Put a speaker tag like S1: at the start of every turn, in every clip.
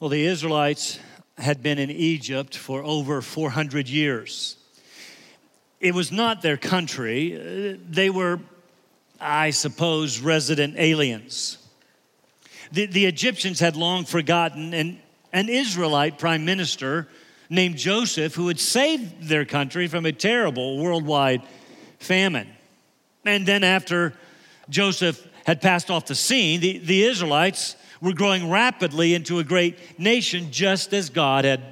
S1: Well, the Israelites had been in Egypt for over 400 years. It was not their country, they were, I suppose, resident aliens. The, the Egyptians had long forgotten an, an Israelite prime minister named Joseph who had saved their country from a terrible worldwide famine. And then, after Joseph had passed off the scene, the, the Israelites were growing rapidly into a great nation, just as God had,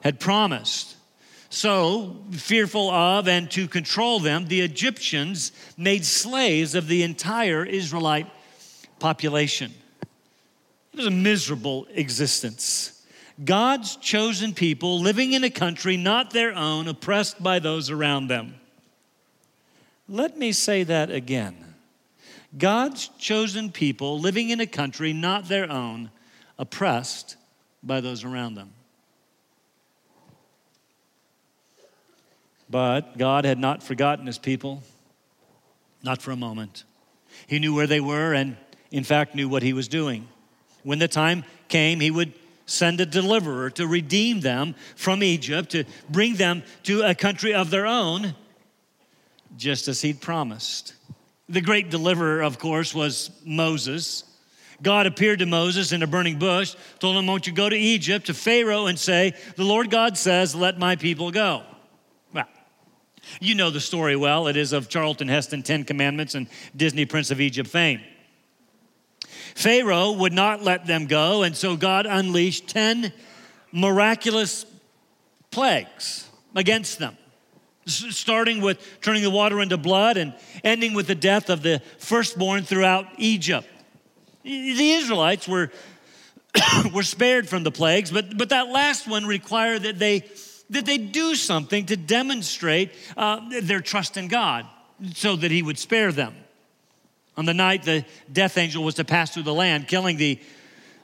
S1: had promised. So, fearful of and to control them, the Egyptians made slaves of the entire Israelite population. It was a miserable existence. God's chosen people living in a country not their own, oppressed by those around them. Let me say that again. God's chosen people living in a country not their own, oppressed by those around them. But God had not forgotten his people, not for a moment. He knew where they were and, in fact, knew what he was doing. When the time came, he would send a deliverer to redeem them from Egypt, to bring them to a country of their own, just as he'd promised. The great deliverer, of course, was Moses. God appeared to Moses in a burning bush, told him, Won't you go to Egypt, to Pharaoh, and say, The Lord God says, Let my people go. Well, you know the story well. It is of Charlton Heston, Ten Commandments, and Disney Prince of Egypt fame. Pharaoh would not let them go, and so God unleashed 10 miraculous plagues against them starting with turning the water into blood and ending with the death of the firstborn throughout Egypt. The Israelites were, were spared from the plagues, but, but that last one required that they, that they do something to demonstrate uh, their trust in God so that He would spare them. On the night the death angel was to pass through the land, killing the,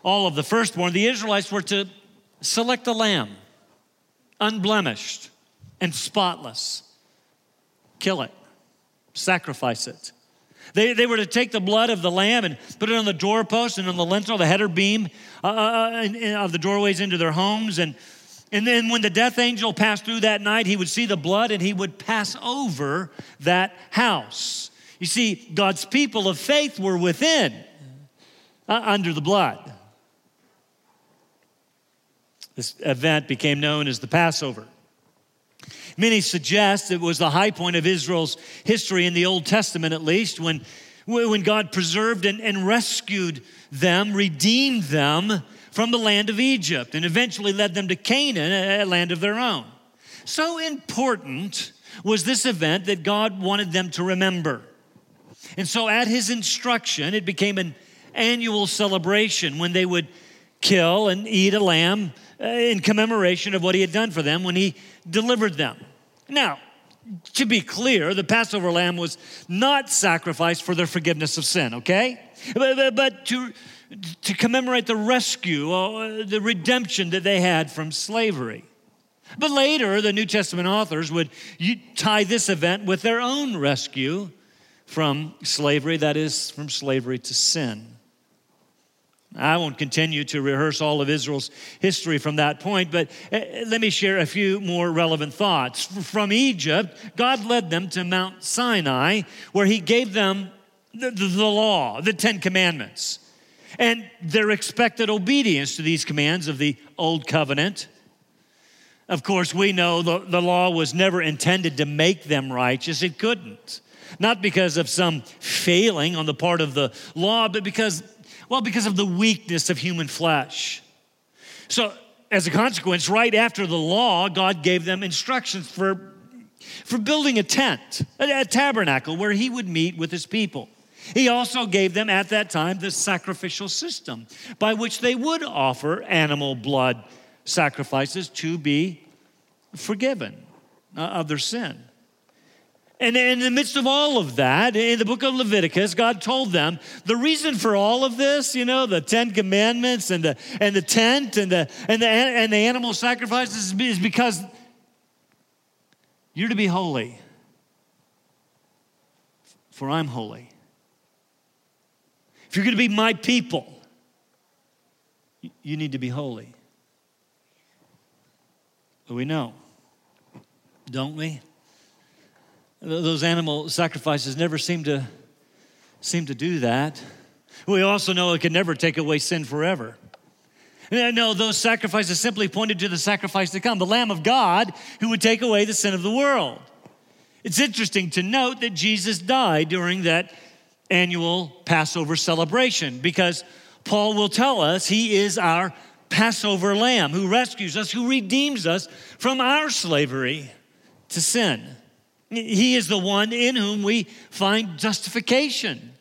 S1: all of the firstborn, the Israelites were to select a lamb, unblemished and spotless. Kill it, sacrifice it. They, they were to take the blood of the lamb and put it on the doorpost and on the lintel, the header beam uh, uh, uh of the doorways into their homes. And, and then when the death angel passed through that night, he would see the blood and he would pass over that house. You see, God's people of faith were within, uh, under the blood. This event became known as the Passover. Many suggest it was the high point of Israel's history in the Old Testament, at least, when, when God preserved and, and rescued them, redeemed them from the land of Egypt, and eventually led them to Canaan, a land of their own. So important was this event that God wanted them to remember. And so, at his instruction, it became an annual celebration when they would kill and eat a lamb uh, in commemoration of what he had done for them when he delivered them. Now, to be clear, the Passover lamb was not sacrificed for their forgiveness of sin, okay? But, but to, to commemorate the rescue, uh, the redemption that they had from slavery. But later, the New Testament authors would tie this event with their own rescue from slavery, that is, from slavery to sin. I won't continue to rehearse all of Israel's history from that point, but eh, let me share a few more relevant thoughts. From Egypt, God led them to Mount Sinai, where He gave them the, the, the law, the Ten Commandments, and their expected obedience to these commands of the Old Covenant. Of course, we know the, the law was never intended to make them righteous, it couldn't. Not because of some failing on the part of the law, but because well, because of the weakness of human flesh. So, as a consequence, right after the law, God gave them instructions for, for building a tent, a, a tabernacle where He would meet with His people. He also gave them at that time the sacrificial system by which they would offer animal blood sacrifices to be forgiven uh, of their sin. And in the midst of all of that, in the book of Leviticus, God told them the reason for all of this, you know, the Ten Commandments and the, and the tent and the, and, the, and the animal sacrifices is because you're to be holy, for I'm holy. If you're going to be my people, you need to be holy. But we know, don't we? Those animal sacrifices never seem to seem to do that. We also know it can never take away sin forever. No, those sacrifices simply pointed to the sacrifice to come, the Lamb of God who would take away the sin of the world. It's interesting to note that Jesus died during that annual Passover celebration because Paul will tell us he is our Passover lamb who rescues us, who redeems us from our slavery to sin. He is the one in whom we find justification,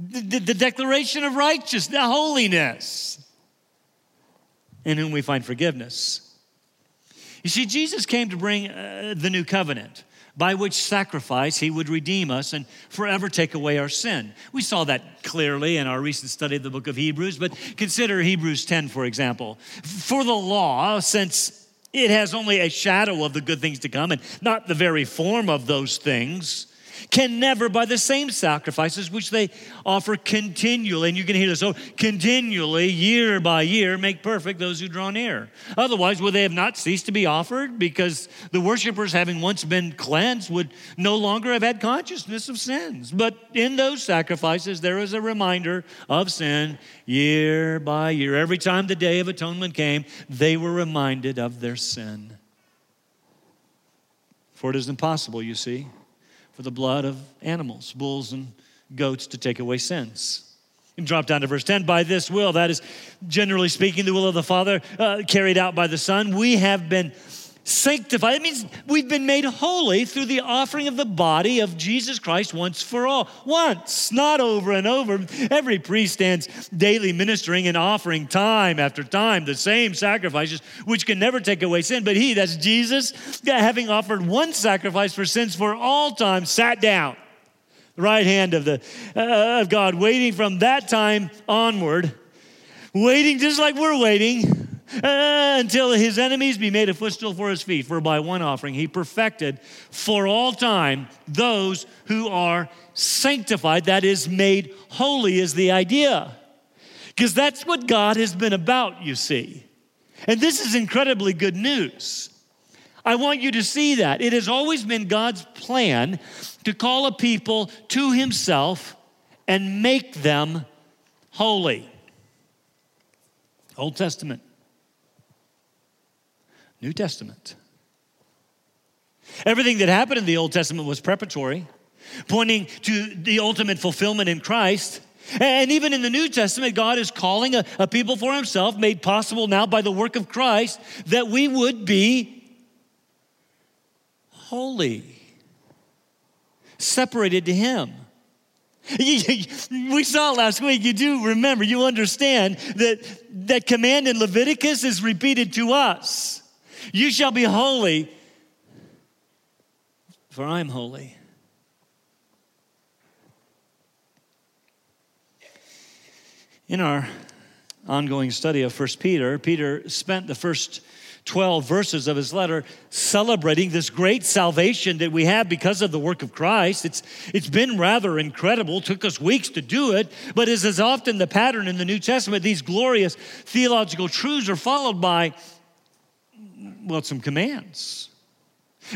S1: the, the declaration of righteousness, the holiness, in whom we find forgiveness. You see, Jesus came to bring uh, the new covenant by which sacrifice he would redeem us and forever take away our sin. We saw that clearly in our recent study of the book of Hebrews, but consider Hebrews 10, for example. For the law, since it has only a shadow of the good things to come and not the very form of those things, can never, by the same sacrifices which they offer continually, and you can hear this, so oh, continually, year by year, make perfect those who draw near. Otherwise, would they have not ceased to be offered? Because the worshippers, having once been cleansed, would no longer have had consciousness of sins. But in those sacrifices, there is a reminder of sin year by year. Every time the day of atonement came, they were reminded of their sin. For it is impossible, you see for the blood of animals, bulls and goats, to take away sins. And drop down to verse 10. By this will, that is generally speaking, the will of the Father uh, carried out by the Son, we have been sanctified. It means we've been made holy through the offering of the body of Jesus Christ once for all. Once, not over and over. Every priest stands daily ministering and offering time after time the same sacrifices, which can never take away sin. But he, that's Jesus, having offered one sacrifice for sins for all time, sat down. Right hand of, the, uh, of God, waiting from that time onward, waiting just like we're waiting until his enemies be made a footstool for his feet. For by one offering he perfected for all time those who are sanctified, that is, made holy, is the idea. Because that's what God has been about, you see. And this is incredibly good news. I want you to see that. It has always been God's plan to call a people to himself and make them holy. Old Testament. New Testament. Everything that happened in the Old Testament was preparatory, pointing to the ultimate fulfillment in Christ. And even in the New Testament, God is calling a, a, people for Himself, made possible now by the work of Christ, that we would be holy, separated to Him. We saw it last week, you do remember, you understand that that command in Leviticus is repeated to us. You shall be holy, for I'm holy. In our ongoing study of 1 Peter, Peter spent the first 12 verses of his letter celebrating this great salvation that we have because of the work of Christ. It's, it's been rather incredible, took us weeks to do it, but as is often the pattern in the New Testament, these glorious theological truths are followed by well, some commands.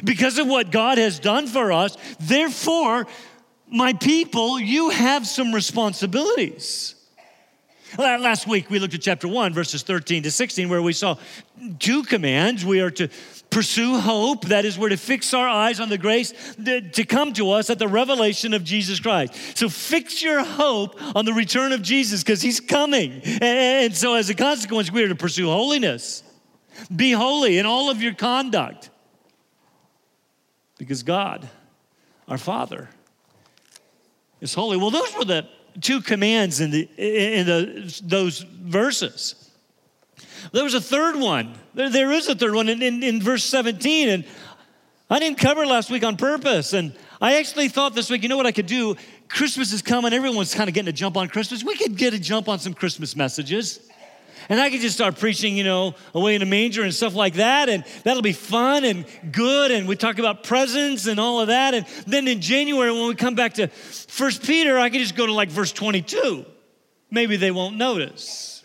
S1: Because of what God has done for us, therefore, my people, you have some responsibilities. Last week we looked at chapter 1, verses 13 to 16, where we saw two commands. We are to pursue hope, that is, we're to fix our eyes on the grace to come to us at the revelation of Jesus Christ. So fix your hope on the return of Jesus because he's coming. And so, as a consequence, we are to pursue holiness. Be holy in all of your conduct. Because God, our Father, is holy. Well, those were the two commands in, the, in the, those verses. There was a third one. There, there is a third one in, in, in verse 17. And I didn't cover last week on purpose. And I actually thought this week, you know what I could do? Christmas is coming. Everyone's kind of getting a jump on Christmas. We could get a jump on some Christmas messages. And I could just start preaching, you know, away in a manger and stuff like that. And that'll be fun and good. And we talk about presents and all of that. And then in January, when we come back to First Peter, I could just go to like verse 22. Maybe they won't notice.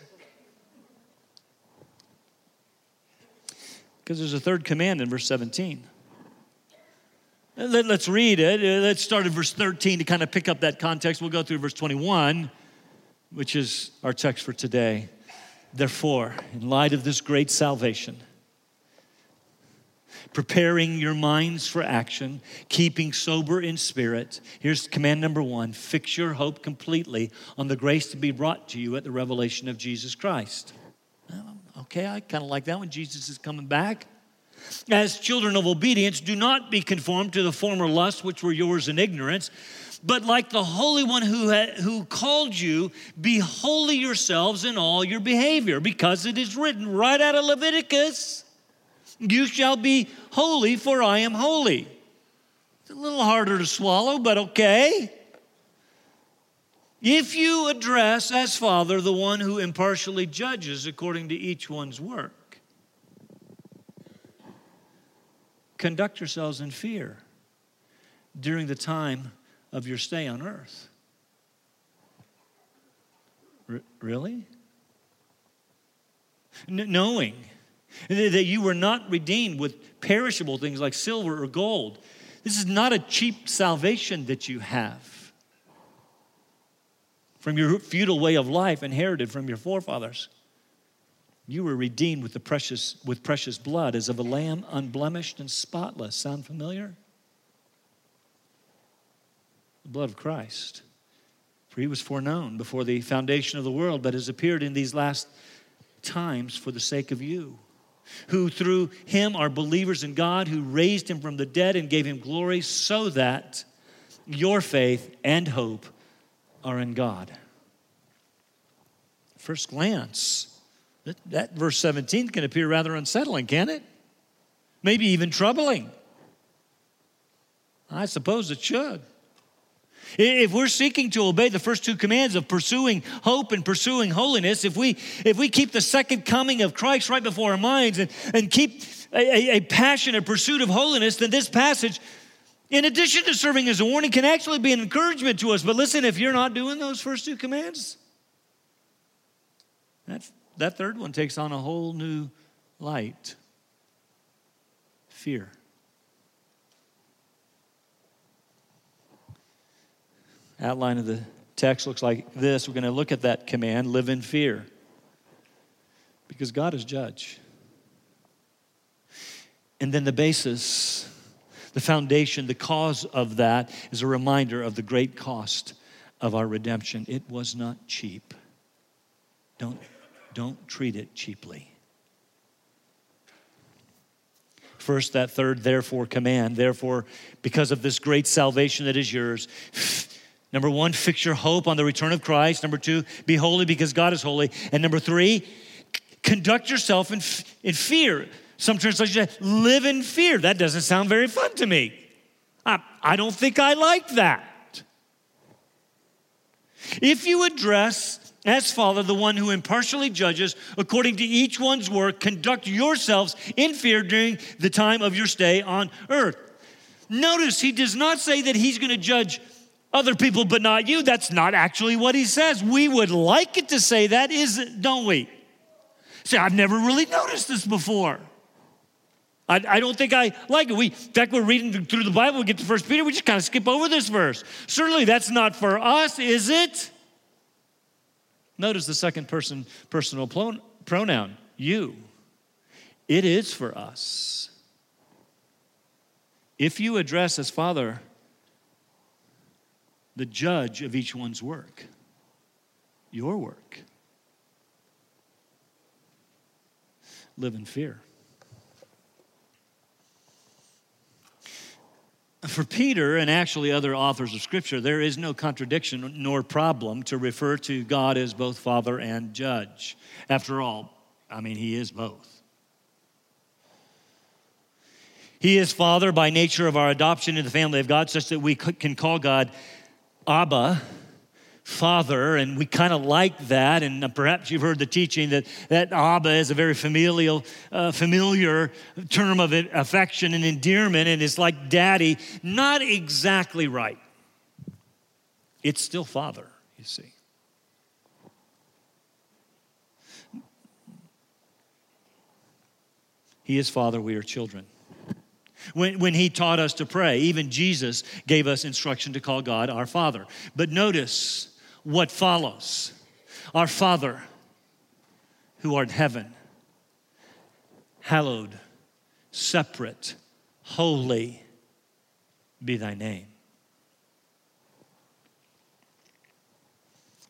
S1: Because there's a third command in verse 17. Let, us read it. Uh, let's start at verse 13 to kind of pick up that context. We'll go through verse 21, which is our text for today. Therefore, in light of this great salvation, preparing your minds for action, keeping sober in spirit. Here's command number one fix your hope completely on the grace to be brought to you at the revelation of Jesus Christ. Okay, I kind of like that when Jesus is coming back. As children of obedience, do not be conformed to the former lusts which were yours in ignorance, but like the Holy One who, who called you, be holy yourselves in all your behavior, because it is written right out of Leviticus you shall be holy, for I am holy. It's a little harder to swallow, but okay. If you address as Father the one who impartially judges according to each one's work, Conduct yourselves in fear during the time of your stay on earth. R- really? N- knowing that you were not redeemed with perishable things like silver or gold. This is not a cheap salvation that you have from your futile way of life inherited from your forefathers. You were redeemed with the precious with precious blood as of a lamb unblemished and spotless. Sound familiar? The blood of Christ. For he was foreknown before the foundation of the world, but has appeared in these last times for the sake of you, who through him are believers in God, who raised him from the dead and gave him glory, so that your faith and hope are in God. First glance, that, that verse 17 can appear rather unsettling, can it? Maybe even troubling. I suppose it should. If we're seeking to obey the first two commands of pursuing hope and pursuing holiness, if we if we keep the second coming of Christ right before our minds and, and keep a, a passionate pursuit of holiness, then this passage, in addition to serving as a warning, can actually be an encouragement to us. But listen, if you're not doing those first two commands, that, that third one takes on a whole new light fear. Outline of the text looks like this. We're going to look at that command live in fear because God is judge. And then the basis, the foundation, the cause of that is a reminder of the great cost of our redemption. It was not cheap. Don't don't treat it cheaply. First, that third, therefore, command. Therefore, because of this great salvation that is yours, number one, fix your hope on the return of Christ. Number two, be holy because God is holy. And number three, conduct yourself in, in fear. Some translations say, live in fear. That doesn't sound very fun to me. I, I don't think I like that. If you address as Father, the one who impartially judges according to each one's work, conduct yourselves in fear during the time of your stay on earth. Notice he does not say that he's going to judge other people but not you. That's not actually what he says. We would like it to say that, is it, don't we? Say, I've never really noticed this before. I, I, don't think I like it. We, in fact, we're reading through the Bible, we get to First Peter, we just kind of skip over this verse. Certainly, that's not for us, is it? Notice the second person personal pronoun, you. It is for us. If you address as Father the judge of each one's work, your work, live in fear. For Peter and actually other authors of Scripture, there is no contradiction nor problem to refer to God as both Father and Judge. After all, I mean, He is both. He is Father by nature of our adoption into the family of God, such that we can call God Abba, father, and we kind of like that. And perhaps you've heard the teaching that, that Abba is a very familial, uh, familiar term of affection and endearment, and it's like daddy. Not exactly right. It's still father, you see. He is Father, we are children. When, when he taught us to pray, even Jesus gave us instruction to call God our Father. But notice what follows Our Father, who art in heaven, hallowed, separate, holy be thy name.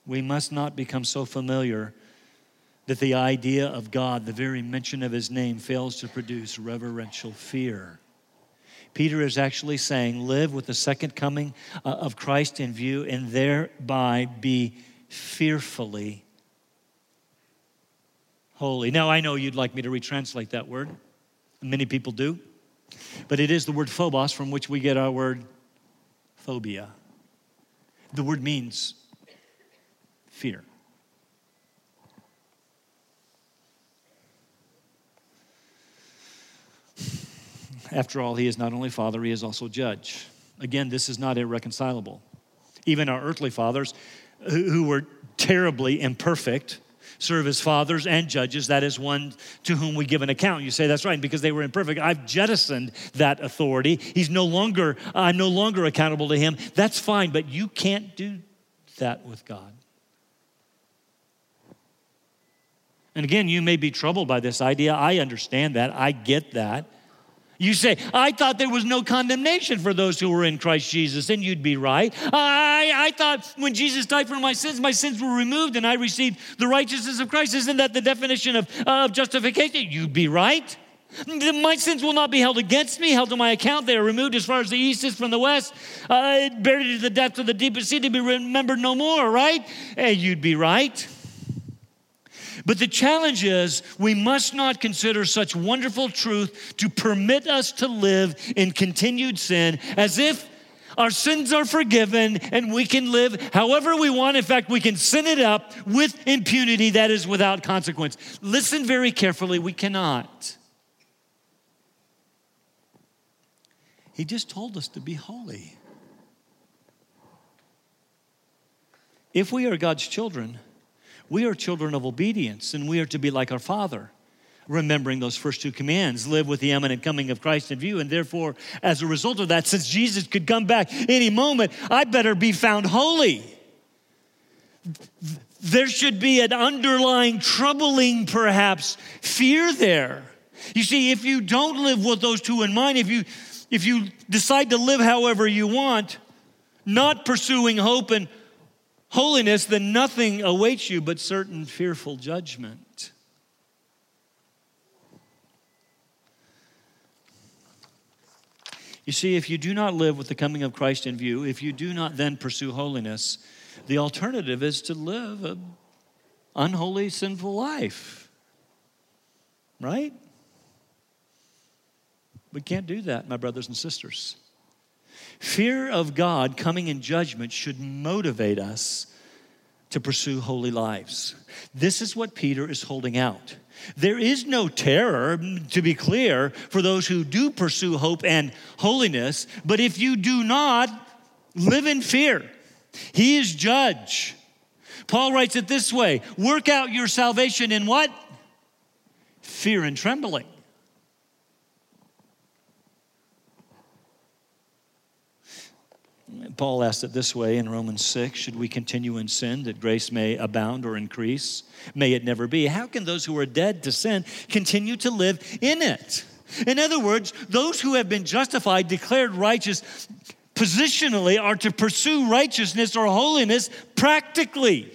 S1: We must not become so familiar that the idea of God, the very mention of his name, fails to produce reverential fear. Peter is actually saying, live with the second coming uh, of Christ in view and thereby be fearfully holy. Now, I know you'd like me to retranslate that word. Many people do. But it is the word phobos from which we get our word phobia. The word means fear. After all, he is not only father, he is also judge. Again, this is not irreconcilable. Even our earthly fathers, who were terribly imperfect, serve as fathers and judges. That is one to whom we give an account. You say that's right, because they were imperfect. I've jettisoned that authority. He's no longer, I'm no longer accountable to him. That's fine, but you can't do that with God. And again, you may be troubled by this idea. I understand that. I get that. You say, I thought there was no condemnation for those who were in Christ Jesus, and you'd be right. I, I thought when Jesus died for my sins, my sins were removed and I received the righteousness of Christ. Isn't that the definition of, of justification? You'd be right. My sins will not be held against me, held to my account. They are removed as far as the east is from the west, uh, buried to the depth of the deepest sea to be remembered no more, right? Hey, you'd be right. But the challenge is we must not consider such wonderful truth to permit us to live in continued sin as if our sins are forgiven and we can live however we want. In fact, we can sin it up with impunity that is without consequence. Listen very carefully, we cannot. He just told us to be holy. If we are God's children, we are children of obedience and we are to be like our Father, remembering those first two commands live with the imminent coming of Christ in view. And therefore, as a result of that, since Jesus could come back any moment, I better be found holy. There should be an underlying, troubling, perhaps, fear there. You see, if you don't live with those two in mind, if you if you decide to live however you want, not pursuing hope and holiness, then nothing awaits you but certain fearful judgment. You see, if you do not live with the coming of Christ in view, if you do not then pursue holiness, the alternative is to live an unholy, sinful life. Right? We can't do that, my brothers and sisters. Fear of God coming in judgment should motivate us to pursue holy lives. This is what Peter is holding out. There is no terror, to be clear, for those who do pursue hope and holiness, but if you do not, live in fear. He is judge. Paul writes it this way work out your salvation in what? Fear and trembling. Paul asked it this way in Romans 6 Should we continue in sin that grace may abound or increase? May it never be. How can those who are dead to sin continue to live in it? In other words, those who have been justified, declared righteous, positionally are to pursue righteousness or holiness practically.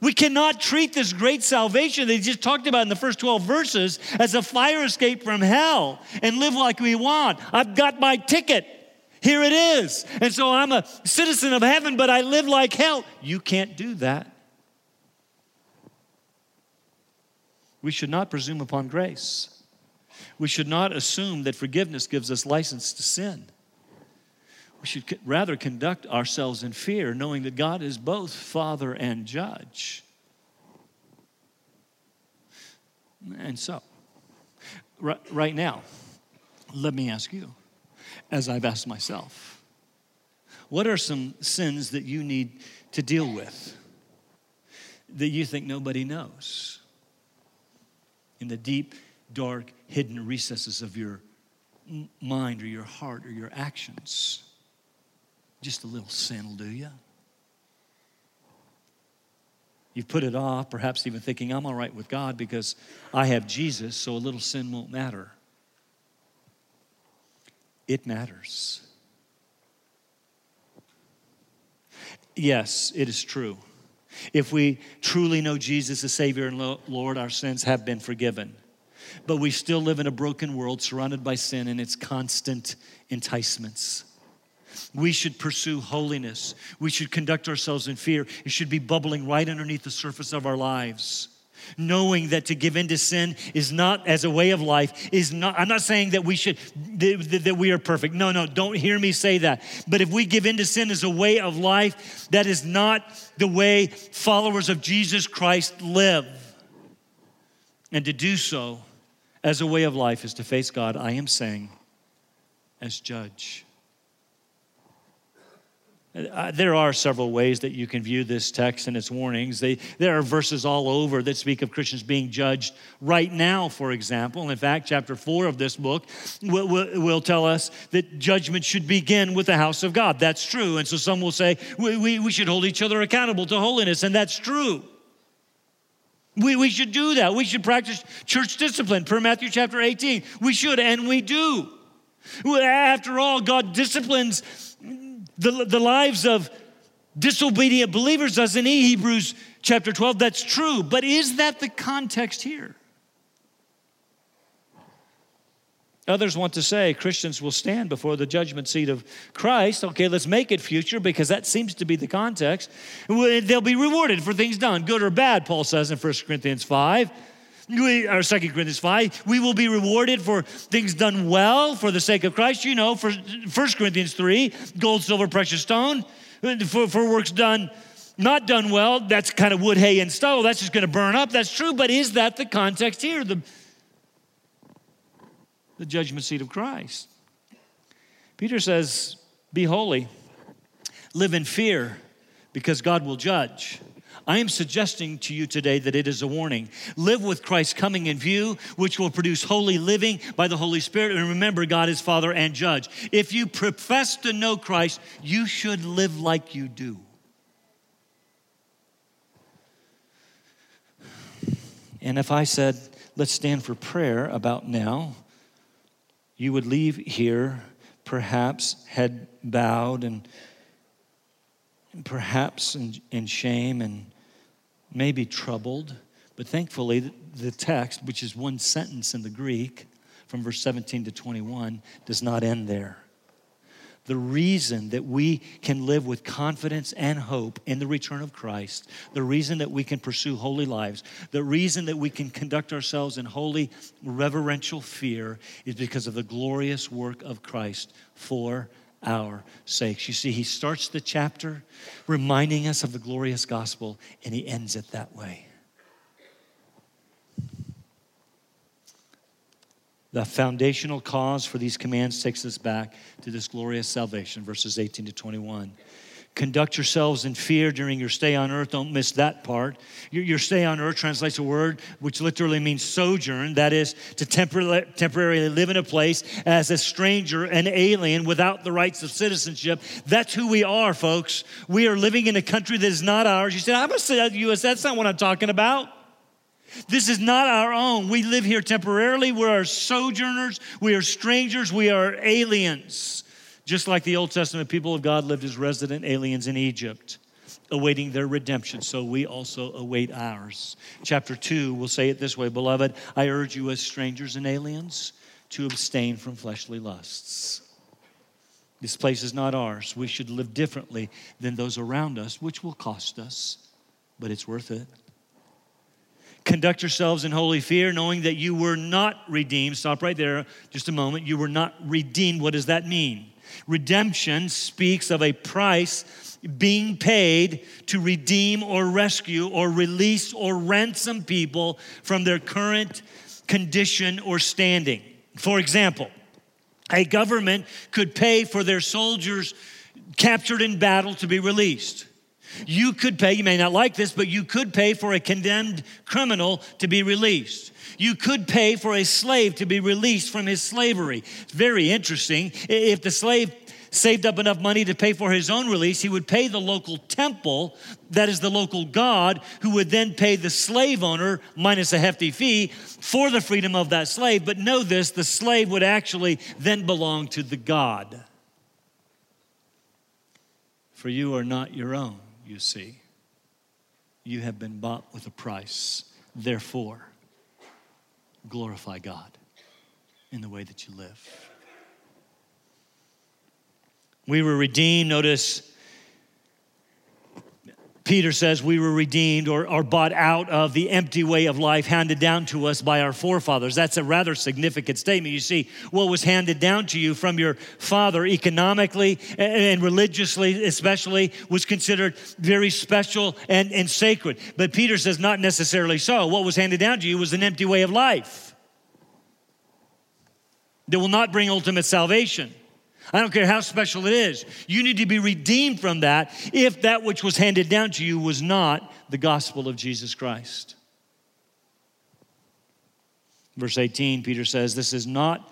S1: We cannot treat this great salvation that he just talked about in the first 12 verses as a fire escape from hell and live like we want. I've got my ticket. Here it is. And so I'm a citizen of heaven, but I live like hell. You can't do that. We should not presume upon grace. We should not assume that forgiveness gives us license to sin. We should rather conduct ourselves in fear, knowing that God is both Father and Judge. And so, right now, let me ask you as I've asked myself. What are some sins that you need to deal with that you think nobody knows? In the deep dark, hidden recesses of your mind or your heart or your actions. Just a little sin will do you. You've put it off, perhaps even thinking, I'm all right with God because I have Jesus, so a little sin won't matter. It matters. Yes, it is true. If we truly know Jesus as Savior and Lord, our sins have been forgiven. But we still live in a broken world surrounded by sin and its constant enticements. We should pursue holiness. We should conduct ourselves in fear. It should be bubbling right underneath the surface of our lives. Knowing that to give in to sin is not as a way of life, is not, I'm not saying that we should, that, we are perfect. No, no, don't hear me say that. But if we give in to sin as a way of life, that is not the way followers of Jesus Christ live. And to do so as a way of life is to face God, I am saying, as judge. Uh, there are several ways that you can view this text and its warnings. They, there are verses all over that speak of Christians being judged right now, for example. In fact, chapter four of this book will, will, will tell us that judgment should begin with the house of God. That's true. And so some will say we, we, we should hold each other accountable to holiness, and that's true. We, we should do that. We should practice church discipline per Matthew chapter 18. We should, and we do. After all, God disciplines the, the lives of disobedient believers, doesn't he? Hebrews chapter 12, that's true. But is that the context here? Others want to say Christians will stand before the judgment seat of Christ. Okay, let's make it future because that seems to be the context. They'll be rewarded for things done, good or bad, Paul says in 1 Corinthians 5 or 2 Corinthians 5, we will be rewarded for things done well for the sake of Christ. You know, for 1 Corinthians 3, gold, silver, precious stone, for, for works done not done well, that's kind of wood, hay, and stubble. That's just going to burn up. That's true, but is that the context here? The, the judgment seat of Christ. Peter says, Be holy, live in fear, because God will judge. I am suggesting to you today that it is a warning. Live with Christ coming in view, which will produce holy living by the Holy Spirit. And remember, God is Father and Judge. If you profess to know Christ, you should live like you do. And if I said, let's stand for prayer about now, you would leave here perhaps head bowed and perhaps in, in shame and maybe troubled, but thankfully, the text, which is one sentence in the Greek from verse 17 to 21, does not end there. The reason that we can live with confidence and hope in the return of Christ, the reason that we can pursue holy lives, the reason that we can conduct ourselves in holy, reverential fear is because of the glorious work of Christ for our sakes. You see, he starts the chapter reminding us of the glorious gospel, and he ends it that way. The foundational cause for these commands takes us back to this glorious salvation, verses 18 to 21. Conduct yourselves in fear during your stay on earth. Don't miss that part. Your, your stay on earth translates a word which literally means sojourn. That is, to tempor- temporarily live in a place as a stranger, an alien, without the rights of citizenship. That's who we are, folks. We are living in a country that is not ours. You said, I'm a U.S. Uh, that's not what I'm talking about. This is not our own. We live here temporarily. We are sojourners. We are strangers. We are aliens. Just like the Old Testament people of God lived as resident aliens in Egypt, awaiting their redemption, so we also await ours. Chapter 2 will say it this way Beloved, I urge you as strangers and aliens to abstain from fleshly lusts. This place is not ours. We should live differently than those around us, which will cost us, but it's worth it. Conduct yourselves in holy fear, knowing that you were not redeemed. Stop right there just a moment. You were not redeemed. What does that mean? Redemption speaks of a price being paid to redeem or rescue or release or ransom people from their current condition or standing. For example, a government could pay for their soldiers captured in battle to be released. You could pay, you may not like this, but you could pay for a condemned criminal to be released. You could pay for a slave to be released from his slavery. It's very interesting. If the slave saved up enough money to pay for his own release, he would pay the local temple, that is the local god, who would then pay the slave owner, minus a hefty fee, for the freedom of that slave. But know this the slave would actually then belong to the god. For you are not your own, you see. You have been bought with a price. Therefore, glorify God in the way that you live. We were redeemed. Notice Peter says we were redeemed or, or bought out of the empty way of life handed down to us by our forefathers. That's a rather significant statement. You see, what was handed down to you from your father economically and, religiously, especially, was considered very special and, and sacred. But Peter says not necessarily so. What was handed down to you was an empty way of life that will not bring ultimate salvation. I don't care how special it is. You need to be redeemed from that if that which was handed down to you was not the gospel of Jesus Christ. Verse 18, Peter says, This is not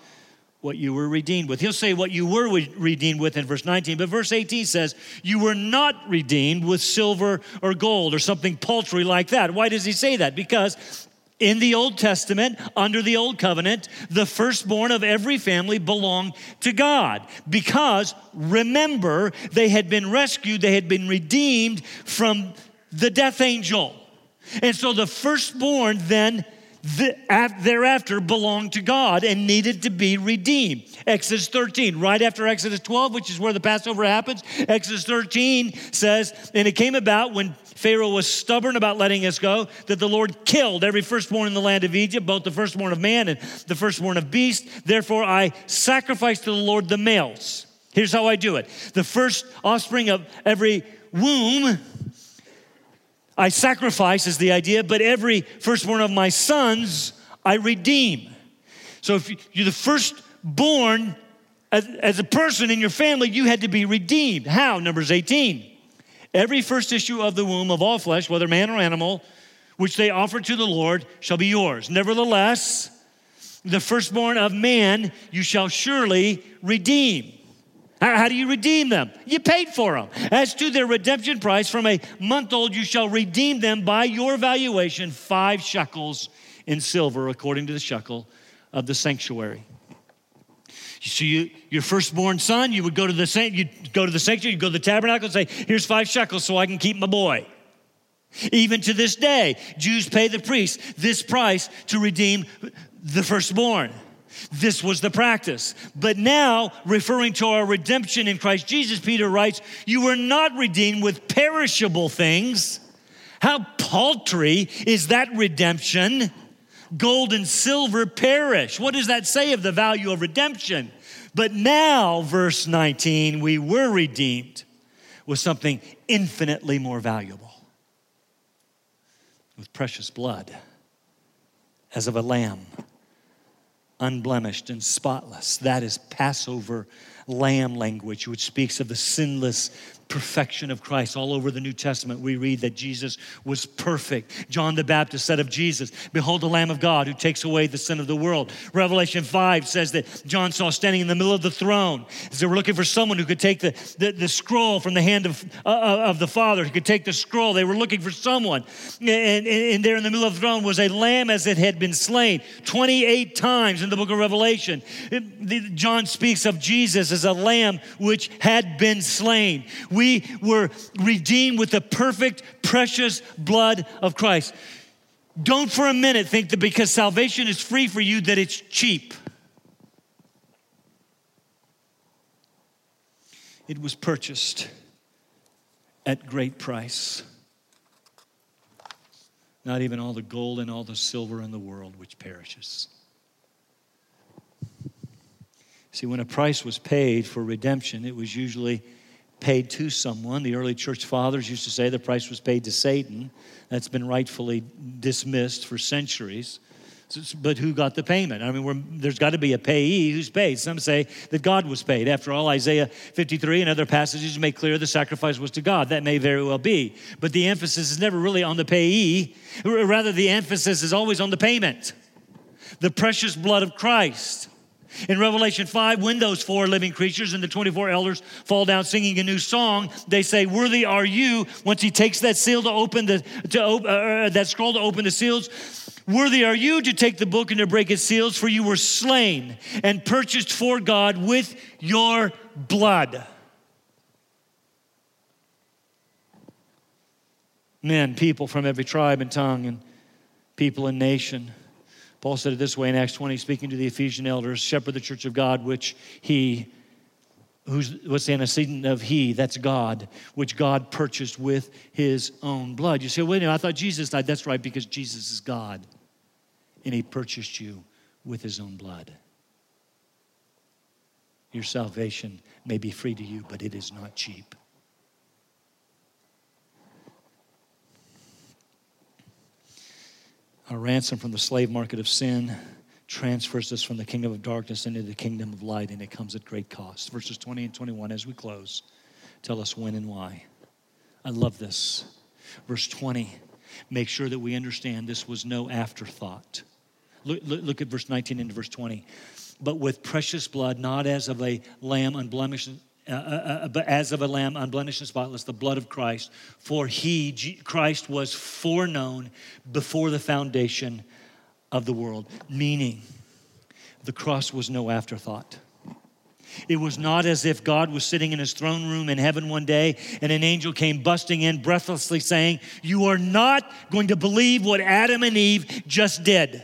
S1: what you were redeemed with. He'll say what you were redeemed with in verse 19, but verse 18 says, You were not redeemed with silver or gold or something paltry like that. Why does he say that? Because in the Old Testament, under the Old Covenant, the firstborn of every family belonged to God because remember, they had been rescued, they had been redeemed from the death angel. And so the firstborn then thereafter belonged to God and needed to be redeemed. Exodus 13, right after Exodus 12, which is where the Passover happens, Exodus 13 says, And it came about when Pharaoh was stubborn about letting us go that the Lord killed every firstborn in the land of Egypt, both the firstborn of man and the firstborn of beast. Therefore, I sacrifice to the Lord the males. Here's how I do it the first offspring of every womb I sacrifice is the idea, but every firstborn of my sons I redeem. So if you're the firstborn as, as a person in your family, you had to be redeemed. How? Numbers 18. Every first issue of the womb of all flesh, whether man or animal, which they offer to the Lord, shall be yours. Nevertheless, the firstborn of man you shall surely redeem. How do you redeem them? You paid for them. As to their redemption price, from a month old, you shall redeem them by your valuation, five shekels in silver, according to the shekel of the sanctuary. So you, your firstborn son, you would go to the you'd go to the sanctuary, you go to the tabernacle and say, "Here's five shekels, so I can keep my boy." Even to this day, Jews pay the priest this price to redeem the firstborn. This was the practice. But now, referring to our redemption in Christ Jesus, Peter writes, You were not redeemed with perishable things. How paltry is that redemption? Gold and silver perish. What does that say of the value of redemption? But now, verse 19, we were redeemed with something infinitely more valuable with precious blood as of a lamb unblemished and spotless. That is Passover lamb language, which speaks of the sinless perfection of Christ. All over the New Testament, we read that Jesus was perfect. John the Baptist said of Jesus, Behold the Lamb of God who takes away the sin of the world. Revelation 5 says that John saw standing in the middle of the throne. As they were looking for someone who could take the, the, the scroll from the hand of, uh, of the Father, who could take the scroll. They were looking for someone. And, and, and there in the middle of the throne was a lamb as it had been slain 28 times in the book of Revelation. John speaks of Jesus as a lamb which had been slain. Were redeemed with the perfect, precious blood of Christ. Don't for a minute think that because salvation is free for you, that it's cheap. It was purchased at great price. Not even all the gold and all the silver in the world which perishes. See, when a price was paid for redemption, it was usually paid to someone. The early church fathers used to say the price was paid to Satan. That's been rightfully dismissed for centuries. But who got the payment? I mean, there's got to be a payee who's paid. Some say that God was paid. After all, Isaiah 53 and other passages make clear the sacrifice was to God. That may very well be. But the emphasis is never really on the payee. Rather, the emphasis is always on the payment the precious blood of Christ. In Revelation 5, when those four living creatures and the 24 elders fall down singing a new song, they say, Worthy are you. Once he takes that seal to open the, to, uh, uh, that scroll to open the seals, Worthy are you to take the book and to break its seals, for you were slain and purchased for God with your blood. Men, people from every tribe and tongue and people and nation Paul said it this way in Acts 20, speaking to the Ephesian elders, shepherd the church of God, which he, who's what's the antecedent of he, that's God, which God purchased with his own blood. You say, wait a minute, I thought Jesus died. That's right, because Jesus is God, and he purchased you with his own blood. Your salvation may be free to you, but it is not cheap. Our ransom from the slave market of sin transfers us from the kingdom of darkness into the kingdom of light, and it comes at great cost. Verses 20 and 21, as we close, tell us when and why. I love this. Verse 20, make sure that we understand this was no afterthought. Look, look, look at verse 19 and verse 20. But with precious blood, not as of a lamb unblemished uh, uh, uh as of a lamb unblemished and spotless, the blood of Christ. For he, Christ, was foreknown before the foundation of the world. Meaning, the cross was no afterthought. It was not as if God was sitting in his throne room in heaven one day and an angel came busting in breathlessly saying, You are not going to believe what Adam and Eve just did.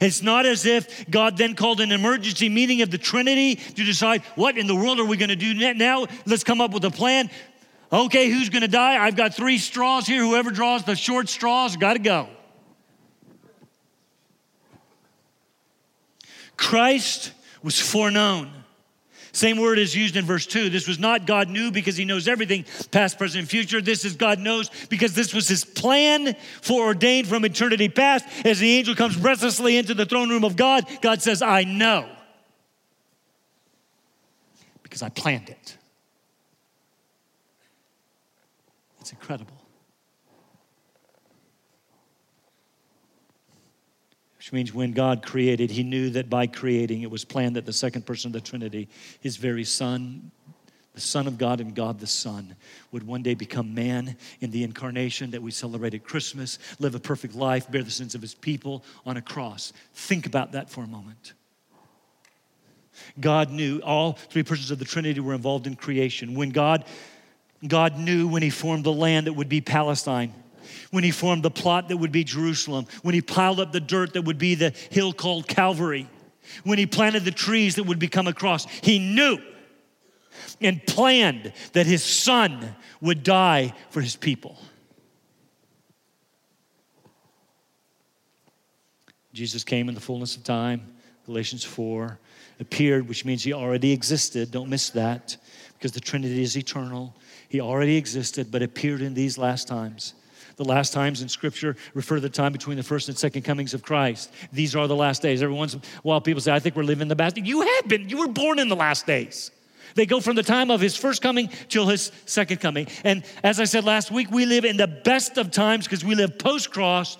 S1: It's not as if God then called an emergency meeting of the Trinity to decide what in the world are we going to do now? Let's come up with a plan. Okay, who's going to die? I've got three straws here. Whoever draws the short straws got to go. Christ was foreknown. Same word is used in verse 2. This was not God knew because he knows everything, past, present, future. This is God knows because this was his plan foreordained from eternity past. As the angel comes breathlessly into the throne room of God, God says, I know because I planned it. It's incredible. Means when God created, He knew that by creating, it was planned that the second person of the Trinity, His very Son, the Son of God and God the Son, would one day become man in the incarnation that we celebrate at Christmas, live a perfect life, bear the sins of His people on a cross. Think about that for a moment. God knew all three persons of the Trinity were involved in creation. When God God knew when he formed the land that would be Palestine when he formed the plot that would be Jerusalem, when he piled up the dirt that would be the hill called Calvary, when he planted the trees that would become a cross. He knew and planned that his son would die for his people. Jesus came in the fullness of time, Galatians 4, appeared, which means he already existed. Don't miss that because the Trinity is eternal. He already existed, but appeared in these last times. The last times in Scripture refer to the time between the first and second comings of Christ. These are the last days. Every once in a while, people say, I think we're living the best. You have been. You were born in the last days. They go from the time of his first coming till his second coming. And as I said last week, we live in the best of times because we live post cross,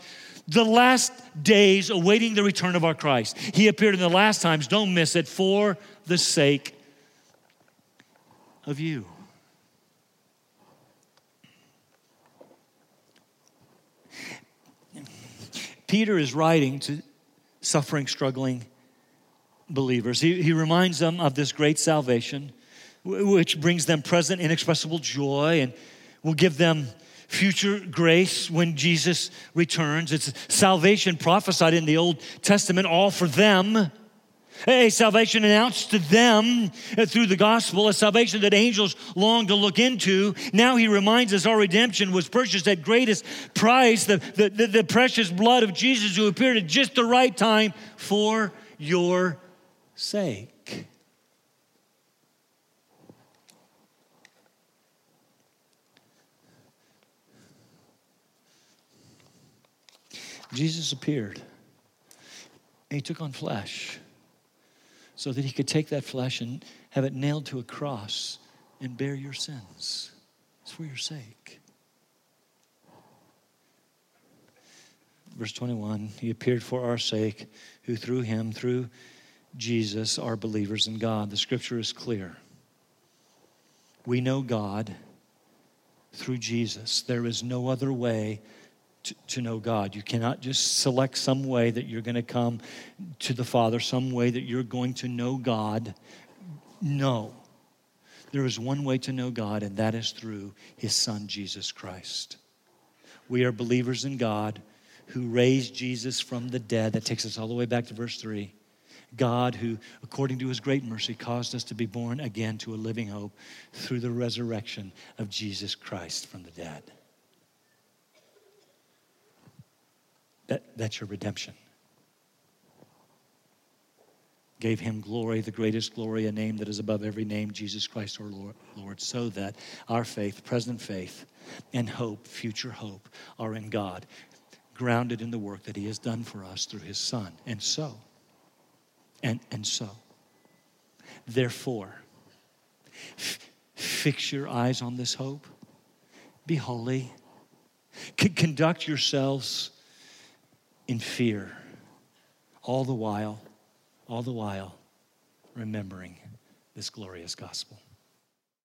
S1: the last days awaiting the return of our Christ. He appeared in the last times, don't miss it, for the sake of you. Peter is writing to suffering, struggling believers. He, he reminds them of this great salvation, which brings them present, inexpressible joy and will give them future grace when Jesus returns. It's salvation prophesied in the Old Testament, all for them a salvation announced to them uh, through the gospel, a salvation that angels long to look into. Now he reminds us our redemption was purchased at greatest price, the, the, the, the precious blood of Jesus who appeared at just the right time for your sake. Jesus appeared he took on flesh so that he could take that flesh and have it nailed to a cross and bear your sins. It's for your sake. Verse 21 He appeared for our sake, who through him, through Jesus, are believers in God. The scripture is clear. We know God through Jesus. There is no other way to, to, know God. You cannot just select some way that you're going to come to the Father, some way that you're going to know God. No. There is one way to know God, and that is through His Son, Jesus Christ. We are believers in God who raised Jesus from the dead. That takes us all the way back to verse 3. God, who, according to his great mercy, caused us to be born again to a living hope through the resurrection of Jesus Christ from the dead. That, that's your redemption. Gave him glory, the greatest glory, a name that is above every name, Jesus Christ our Lord, Lord, so that our faith, present faith, and hope, future hope, are in God, grounded in the work that he has done for us through his Son. And so, and, and so, therefore, f- fix your eyes on this hope, be holy, C- conduct yourselves in fear, all the while, all the while remembering this glorious gospel.